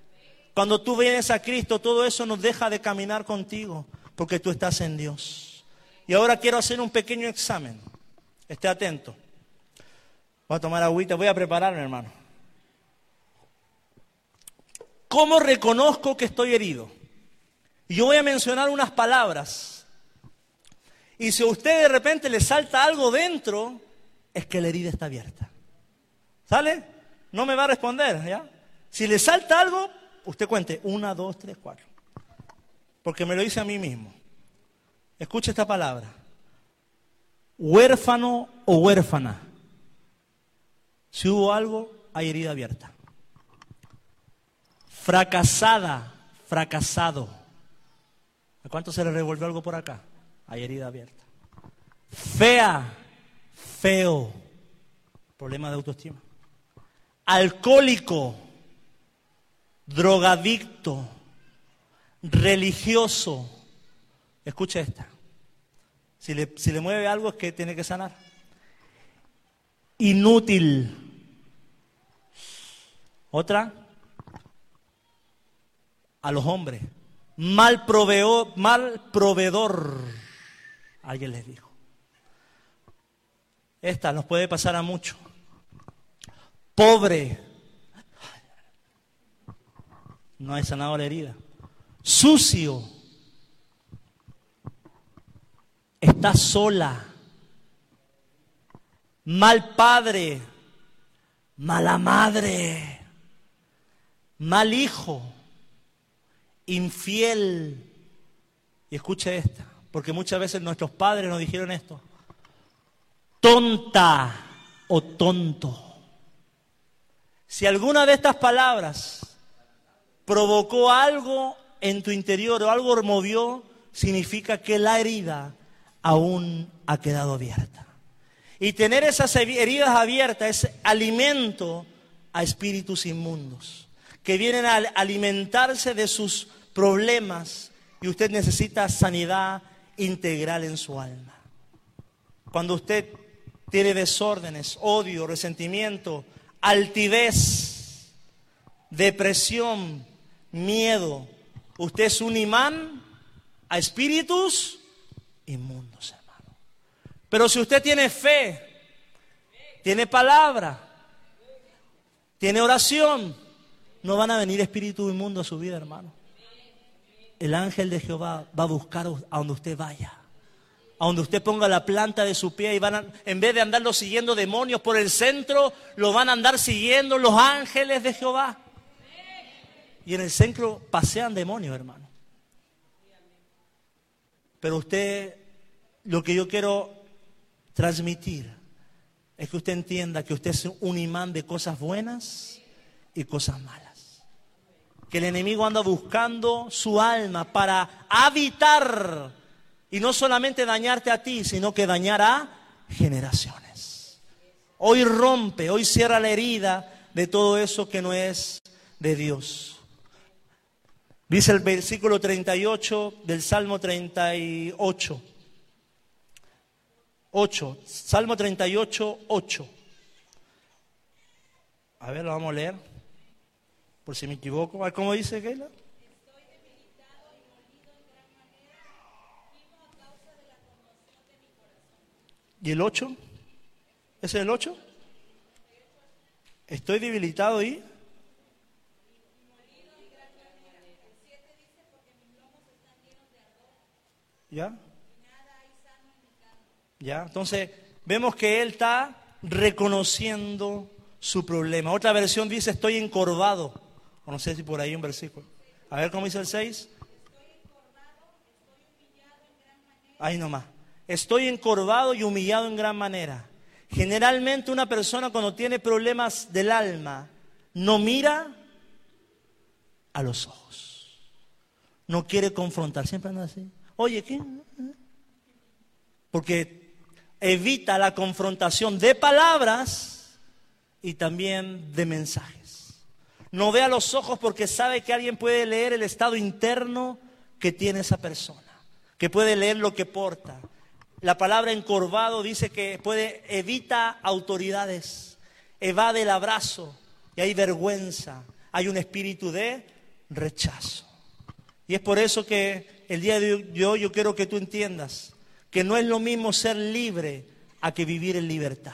Cuando tú vienes a Cristo, todo eso nos deja de caminar contigo porque tú estás en Dios. Y ahora quiero hacer un pequeño examen. Esté atento. Voy a tomar agüita, voy a prepararme, hermano. ¿Cómo reconozco que estoy herido? Yo voy a mencionar unas palabras. Y si a usted de repente le salta algo dentro, es que la herida está abierta. ¿Sale? No me va a responder, ¿ya? Si le salta algo, usted cuente, una, dos, tres, cuatro. Porque me lo dice a mí mismo. Escuche esta palabra. Huérfano o huérfana. Si hubo algo, hay herida abierta. Fracasada, fracasado. ¿A cuánto se le revolvió algo por acá? Hay herida abierta. Fea, feo, problema de autoestima. Alcohólico, drogadicto, religioso. Escucha esta. Si le, si le mueve algo es que tiene que sanar. Inútil. Otra. A los hombres. Mal proveedor, mal proveedor. Alguien les dijo. Esta nos puede pasar a mucho. Pobre. No hay sanado la herida. Sucio. Está sola. Mal padre. Mala madre. Mal hijo. Infiel. Y escuche esta, porque muchas veces nuestros padres nos dijeron esto tonta o tonto. Si alguna de estas palabras provocó algo en tu interior o algo removió, significa que la herida aún ha quedado abierta. Y tener esas heridas abiertas es alimento a espíritus inmundos, que vienen a alimentarse de sus problemas y usted necesita sanidad integral en su alma. Cuando usted tiene desórdenes, odio, resentimiento, altivez, depresión, miedo. Usted es un imán a espíritus inmundos, hermano. Pero si usted tiene fe, tiene palabra, tiene oración, no van a venir espíritus inmundos a su vida, hermano. El ángel de Jehová va a buscar a donde usted vaya a donde usted ponga la planta de su pie y van a, en vez de andarlo siguiendo demonios por el centro, lo van a andar siguiendo los ángeles de Jehová. Y en el centro pasean demonios, hermano. Pero usted, lo que yo quiero transmitir es que usted entienda que usted es un imán de cosas buenas y cosas malas. Que el enemigo anda buscando su alma para habitar y no solamente dañarte a ti, sino que dañar a generaciones. Hoy rompe, hoy cierra la herida de todo eso que no es de Dios. Dice el versículo 38 del Salmo 38. 8. Salmo 38, 8. A ver, lo vamos a leer. Por si me equivoco. ¿Cómo dice Keila? ¿Y el 8? ¿Ese es el 8? Estoy debilitado y... ¿Ya? ¿Ya? Entonces, vemos que él está reconociendo su problema. Otra versión dice, estoy encorvado. O no sé si por ahí un versículo. A ver cómo dice el 6. Ahí nomás. Estoy encorvado y humillado en gran manera. Generalmente una persona cuando tiene problemas del alma no mira a los ojos. No quiere confrontar. Siempre anda así. Oye, ¿qué? Porque evita la confrontación de palabras y también de mensajes. No ve a los ojos porque sabe que alguien puede leer el estado interno que tiene esa persona, que puede leer lo que porta. La palabra encorvado dice que puede evita autoridades, evade el abrazo y hay vergüenza, hay un espíritu de rechazo. Y es por eso que el día de hoy yo quiero que tú entiendas que no es lo mismo ser libre a que vivir en libertad.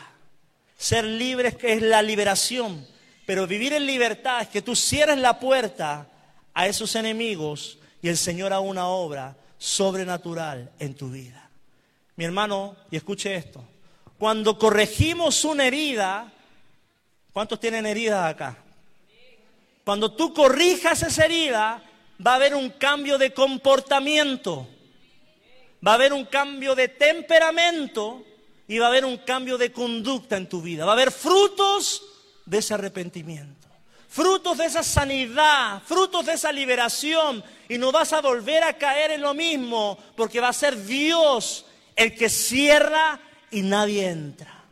Ser libre es, que es la liberación, pero vivir en libertad es que tú cierres la puerta a esos enemigos y el Señor haga una obra sobrenatural en tu vida. Mi hermano, y escuche esto, cuando corregimos una herida, ¿cuántos tienen heridas acá? Cuando tú corrijas esa herida, va a haber un cambio de comportamiento va a haber un cambio de temperamento y va a haber un cambio de conducta en tu vida. Va a haber frutos de ese arrepentimiento, frutos de esa sanidad, frutos de esa liberación. Y no vas a volver a caer en lo mismo porque va a ser Dios el que cierra y nadie entra.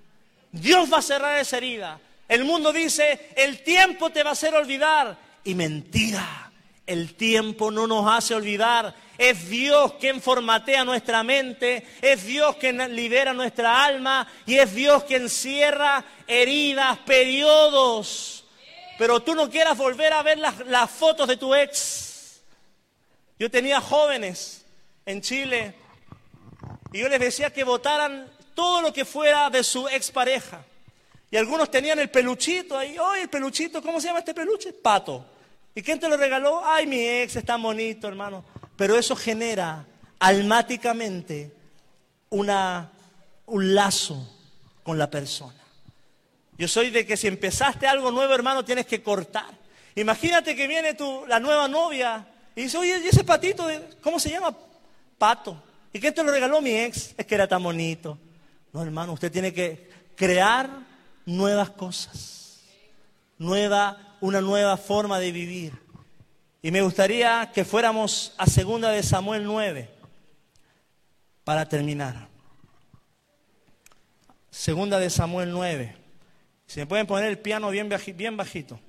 Dios va a cerrar esa herida. El mundo dice, el tiempo te va a hacer olvidar. Y mentira, el tiempo no nos hace olvidar. Es Dios quien formatea nuestra mente, es Dios quien libera nuestra alma y es Dios quien cierra heridas, periodos. Pero tú no quieras volver a ver las, fotos de tu ex. Yo tenía jóvenes en Chile y yo les decía que votaran todo lo que fuera de su expareja. Y algunos tenían el peluchito ahí. ¡Ay, el peluchito! ¿Cómo se llama este peluche? Pato. ¿Y quién te lo regaló? Ay, mi ex es tan bonito, hermano. Pero eso genera almáticamente una, un lazo con la persona. Yo soy de que si empezaste algo nuevo, hermano, tienes que cortar. Imagínate que viene tu, la nueva novia y dice, oye, ¿y ese patito, cómo se llama? Pato. ¿Y quién te lo regaló mi ex? Es que era tan bonito. No, hermano, usted tiene que crear nuevas cosas. Nueva una nueva forma de vivir. Y me gustaría que fuéramos a segunda de Samuel 9 para terminar. Segunda de Samuel 9. Si me pueden poner el piano bien, bien bajito.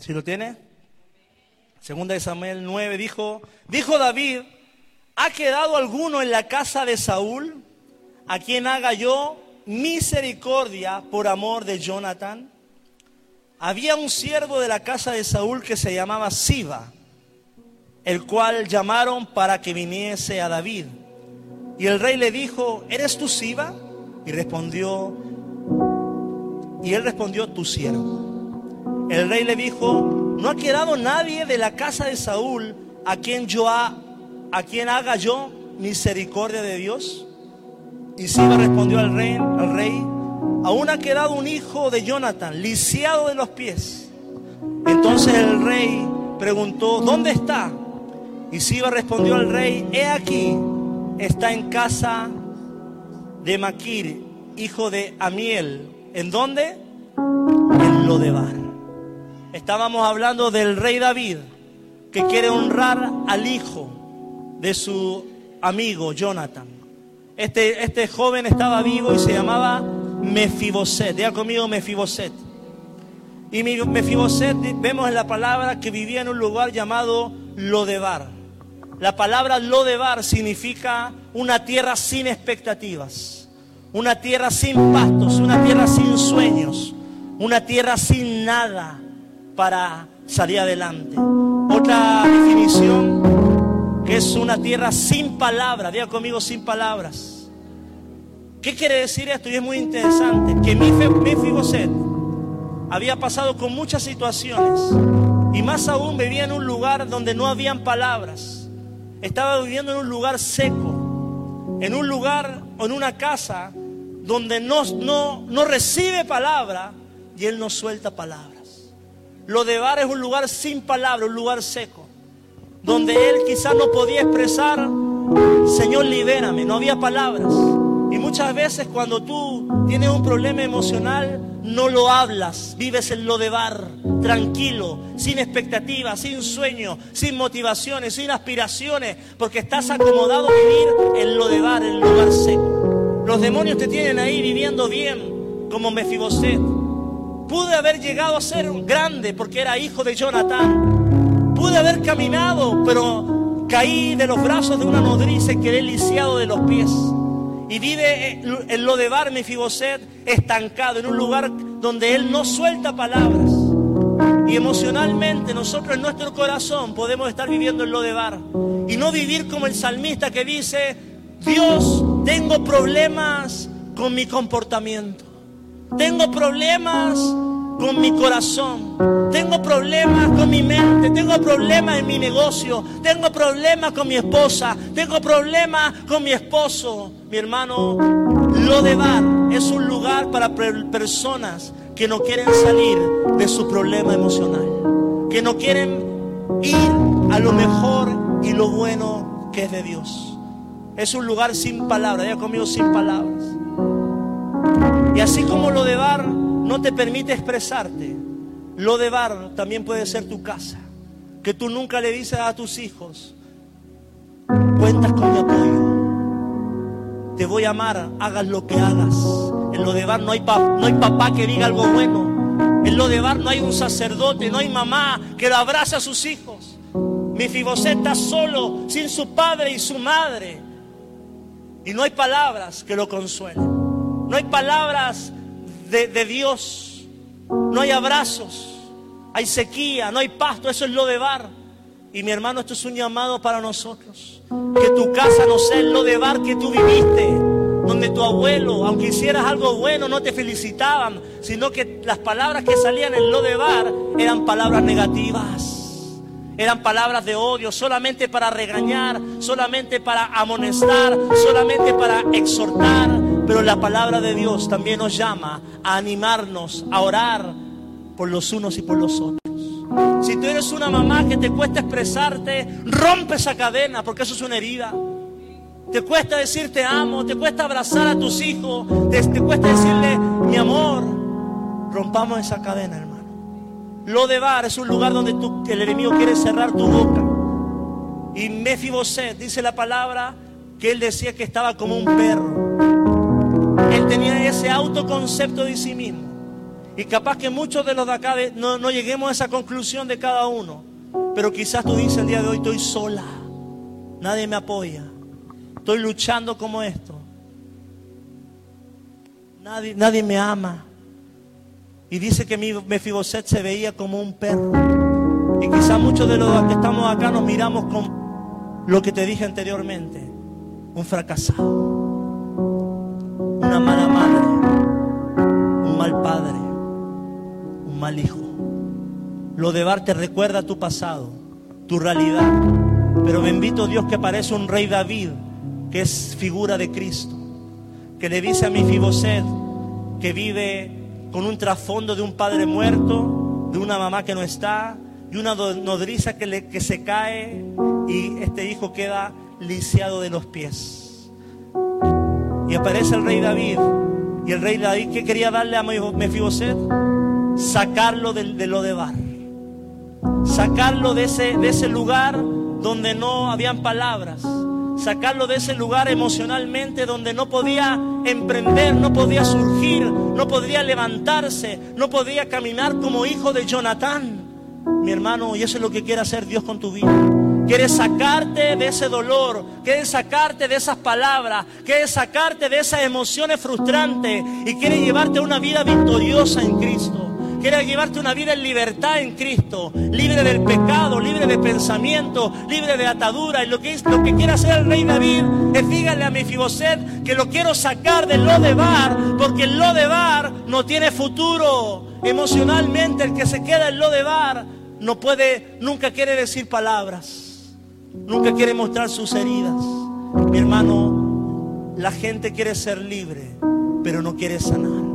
¿Si lo tiene? Segunda de Samuel 9 dijo, dijo David, ¿Ha quedado alguno en la casa de Saúl a quien haga yo misericordia por amor de Jonathan? Había un siervo de la casa de Saúl que se llamaba Siba, el cual llamaron para que viniese a David. Y el rey le dijo, ¿eres tú Siba? Y respondió, y él respondió, tu siervo. El rey le dijo, no ha quedado nadie de la casa de Saúl a quien yo ¿a quién haga yo misericordia de Dios? Y Siba respondió al rey, al rey, aún ha quedado un hijo de Jonathan, lisiado de los pies. Entonces el rey preguntó, ¿dónde está? Y Siba respondió al rey, he aquí, está en casa de Maquir, hijo de Amiel. ¿En dónde? En Lodebar. Estábamos hablando del rey David, que quiere honrar al hijo de su amigo Jonathan. Este, este joven estaba vivo y se llamaba Mefiboset. Diga conmigo Mefiboset. Y Mefiboset vemos en la palabra que vivía en un lugar llamado Lodebar. La palabra Lodebar significa una tierra sin expectativas, una tierra sin pastos, una tierra sin sueños, una tierra sin nada para salir adelante. Otra definición es una tierra sin palabras. Diga conmigo sin palabras. ¿Qué quiere decir esto? Y es muy interesante. Que Mefiboset había pasado con muchas situaciones. Y más aún vivía en un lugar donde no habían palabras. Estaba viviendo en un lugar seco, en un lugar o en una casa donde no, no, no recibe palabra y él no suelta palabras. Lo de Bar es un lugar sin palabra, un lugar seco, donde él quizás no podía expresar, Señor, libérame, no había palabras. Y muchas veces cuando tú tienes un problema emocional, no lo hablas, vives en lo de bar, tranquilo, sin expectativas, sin sueños, sin motivaciones, sin aspiraciones, porque estás acomodado a vivir en lo de bar, en lugar seco. Los demonios te tienen ahí viviendo bien, como Mefiboset. Pude haber llegado a ser grande porque era hijo de Jonathan. Pude haber caminado, pero caí de los brazos de una nodriza y quedé lisiado de los pies y vive en lo de Bar Mefiboset estancado en un lugar donde él no suelta palabras. Y emocionalmente nosotros en nuestro corazón podemos estar viviendo en lo de Bar y no vivir como el salmista que dice, Dios, tengo problemas con mi comportamiento. Tengo problemas con mi corazón. Tengo problemas con mi mente, tengo problemas en mi negocio, tengo problemas con mi esposa, tengo problemas con mi esposo. Mi hermano, lo de bar es un lugar para personas que no quieren salir de su problema emocional, que no quieren ir a lo mejor y lo bueno que es de Dios. Es un lugar sin palabras, ya conmigo sin palabras. Y así como lo de bar no te permite expresarte, lo de bar también puede ser tu casa. Que tú nunca le dices a tus hijos, cuentas con mi apoyo. Te voy a amar, hagas lo que hagas. En lo de bar no hay, no hay papá que diga algo bueno. En lo de bar no hay un sacerdote, no hay mamá que lo abrace a sus hijos. Mi Fibosé está solo, sin su padre y su madre. Y no hay palabras que lo consuelen. No hay palabras de, Dios. No hay abrazos, hay sequía, no hay pasto, eso es lo de bar. Y mi hermano, esto es un llamado para nosotros. Que tu casa no sea el lo de bar que tú viviste, donde tu abuelo, aunque hicieras algo bueno, no te felicitaban, sino que las palabras que salían en lo de bar eran palabras negativas. Eran palabras de odio, solamente para regañar, solamente para amonestar, solamente para exhortar. Pero la palabra de Dios también nos llama a animarnos, a orar por los unos y por los otros. Si tú eres una mamá que te cuesta expresarte, rompe esa cadena porque eso es una herida. Te cuesta decir te amo, te cuesta abrazar a tus hijos, te, cuesta decirle mi amor. Rompamos esa cadena, hermano. Lo de bar es un lugar donde tú, el enemigo quiere cerrar tu boca. Y Mefiboset dice la palabra que él decía que estaba como un perro. Él tenía ese autoconcepto de sí mismo. Y capaz que muchos de los de acá no, no, lleguemos a esa conclusión de cada uno. Pero quizás tú dices el día de hoy, estoy sola. Nadie me apoya. Estoy luchando como esto. Nadie, nadie me ama. Y dice que mi Mefiboset se veía como un perro. Y quizás muchos de los que estamos acá nos miramos con lo que te dije anteriormente. Un fracasado mal hijo. Lo de Bar te recuerda tu pasado, tu realidad. Pero bendito Dios que parece un rey David, que es figura de Cristo, que le dice a mi Fiboset que vive con un trasfondo de un padre muerto, de una mamá que no está, y una nodriza que, le, que se cae y este hijo queda lisiado de los pies. Y aparece el rey David. Y el rey David, ¿qué quería darle a Mefiboset? Sacarlo de, lo de bar. Sacarlo de ese, de ese lugar donde no habían palabras. Sacarlo de ese lugar emocionalmente donde no podía emprender, no podía surgir, no podría levantarse, no podía caminar como hijo de Jonatán. Mi hermano, y eso es lo que quiere hacer Dios con tu vida. Quiere sacarte de ese dolor, quiere sacarte de esas palabras, quiere sacarte de esas emociones frustrantes y quiere llevarte a una vida victoriosa en Cristo. Quiere llevarte una vida en libertad en Cristo, libre del pecado, libre de pensamiento, libre de atadura. Y lo que, lo que quiere hacer el rey David es dígale a mi Fiboset que lo quiero sacar del Lodebar, porque el Lodebar no tiene futuro. Emocionalmente el que se queda en Lodebar no puede, nunca quiere decir palabras, nunca quiere mostrar sus heridas. Mi hermano, la gente quiere ser libre, pero no quiere sanar.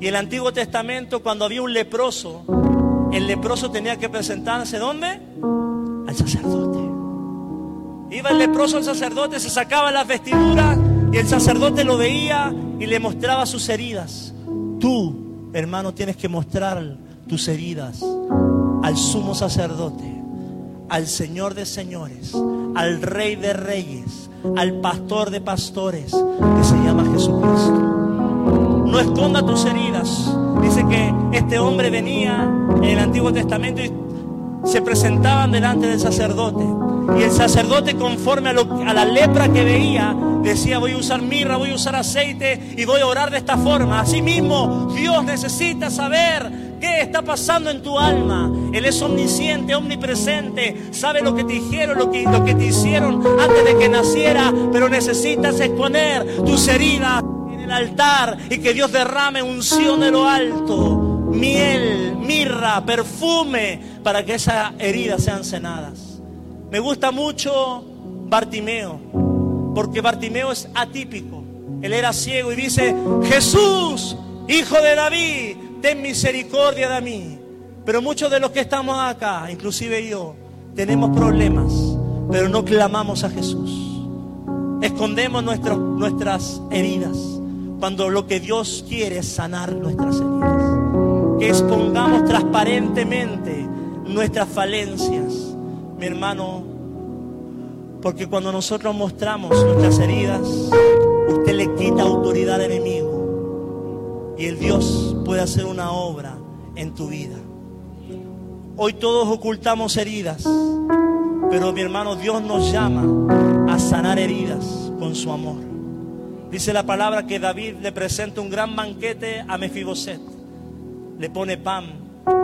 Y el Antiguo Testamento, cuando había un leproso, el leproso tenía que presentarse ¿dónde? Al sacerdote. Iba el leproso al sacerdote, se sacaba las vestiduras y el sacerdote lo veía y le mostraba sus heridas. Tú, hermano, tienes que mostrar tus heridas al sumo sacerdote, al Señor de señores, al Rey de reyes, al Pastor de pastores, que se llama Jesucristo. No esconda tus heridas. Dice que este hombre venía en el Antiguo Testamento y se presentaban delante del sacerdote. Y el sacerdote, conforme a, la lepra que veía, decía, voy a usar mirra, voy a usar aceite y voy a orar de esta forma. Asimismo, Dios necesita saber qué está pasando en tu alma. Él es omnisciente, omnipresente, sabe lo que te dijeron, lo que, lo que te hicieron antes de que naciera, pero necesitas exponer tus heridas altar y que Dios derrame unción de lo alto, miel, mirra, perfume, para que esas heridas sean cenadas. Me gusta mucho Bartimeo, porque Bartimeo es atípico. Él era ciego y dice, Jesús, hijo de David, ten misericordia de mí. Pero muchos de los que estamos acá, inclusive yo, tenemos problemas, pero no clamamos a Jesús. Escondemos nuestras heridas cuando lo que Dios quiere es sanar nuestras heridas. Que expongamos transparentemente nuestras falencias, mi hermano, porque cuando nosotros mostramos nuestras heridas, usted le quita autoridad al enemigo y el Dios puede hacer una obra en tu vida. Hoy todos ocultamos heridas, pero mi hermano, Dios nos llama a sanar heridas con su amor. Dice la palabra que David le presenta un gran banquete a Mefiboset. Le pone pan,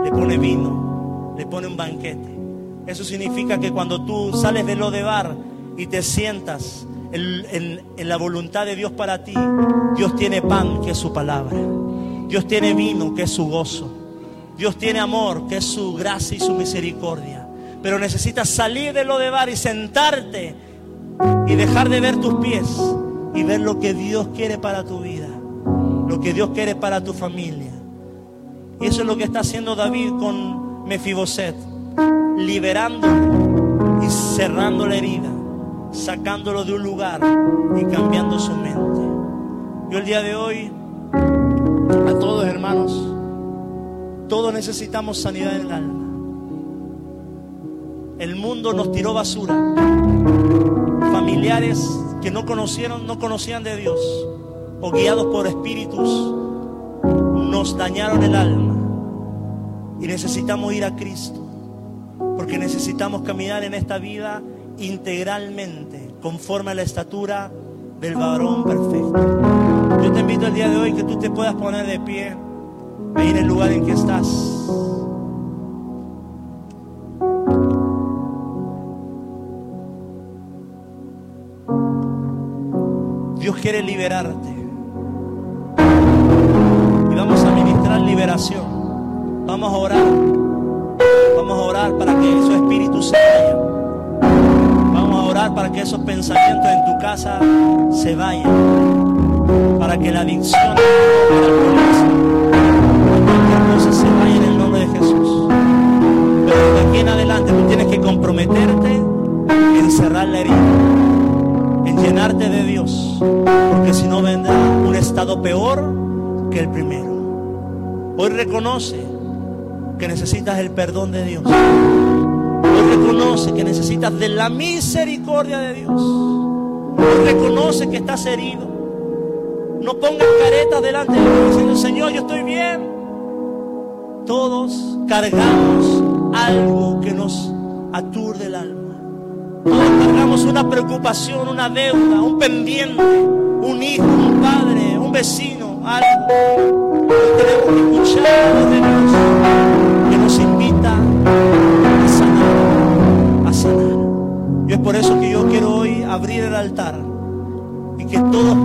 le pone vino, le pone un banquete. Eso significa que cuando tú sales de lo de bar y te sientas en, en, la voluntad de Dios para ti, Dios tiene pan, que es su palabra. Dios tiene vino, que es su gozo. Dios tiene amor, que es su gracia y su misericordia. Pero necesitas salir de lo de bar y sentarte y dejar de ver tus pies y ver lo que Dios quiere para tu vida, lo que Dios quiere para tu familia. Y eso es lo que está haciendo David con Mefiboset, liberándolo y cerrando la herida, sacándolo de un lugar y cambiando su mente. Yo el día de hoy, a todos hermanos, todos necesitamos sanidad en el alma. El mundo nos tiró basura. Familiares que no conocieron, no conocían de Dios, o guiados por espíritus, nos dañaron el alma. Y necesitamos ir a Cristo, porque necesitamos caminar en esta vida integralmente, conforme a la estatura del varón perfecto. Yo te invito el día de hoy que tú te puedas poner de pie, ahí en el lugar en que estás. Dios quiere liberarte. Y vamos a ministrar liberación. Vamos a orar. Vamos a orar para que esos espíritus se vayan. Vamos a orar para que esos pensamientos en tu casa se vayan. Para que la adicción, cualquier cosa se vaya en el nombre de Jesús. Pero de aquí en adelante tú tienes que comprometerte en cerrar la herida, llenarte de Dios. Porque si no vendrá un estado peor que el primero. Hoy reconoce que necesitas el perdón de Dios. Hoy reconoce que necesitas de la misericordia de Dios. Hoy reconoce que estás herido. No pongas caretas delante de Dios diciendo, Señor, yo estoy bien. Todos cargamos algo que nos aturde el alma. Todos cargamos una preocupación, una deuda, un pendiente, un hijo, un padre, un vecino, algo. tenemos que escuchar de Dios nos invita a sanar, a sanar. Y es por eso que yo quiero hoy abrir el altar y que todos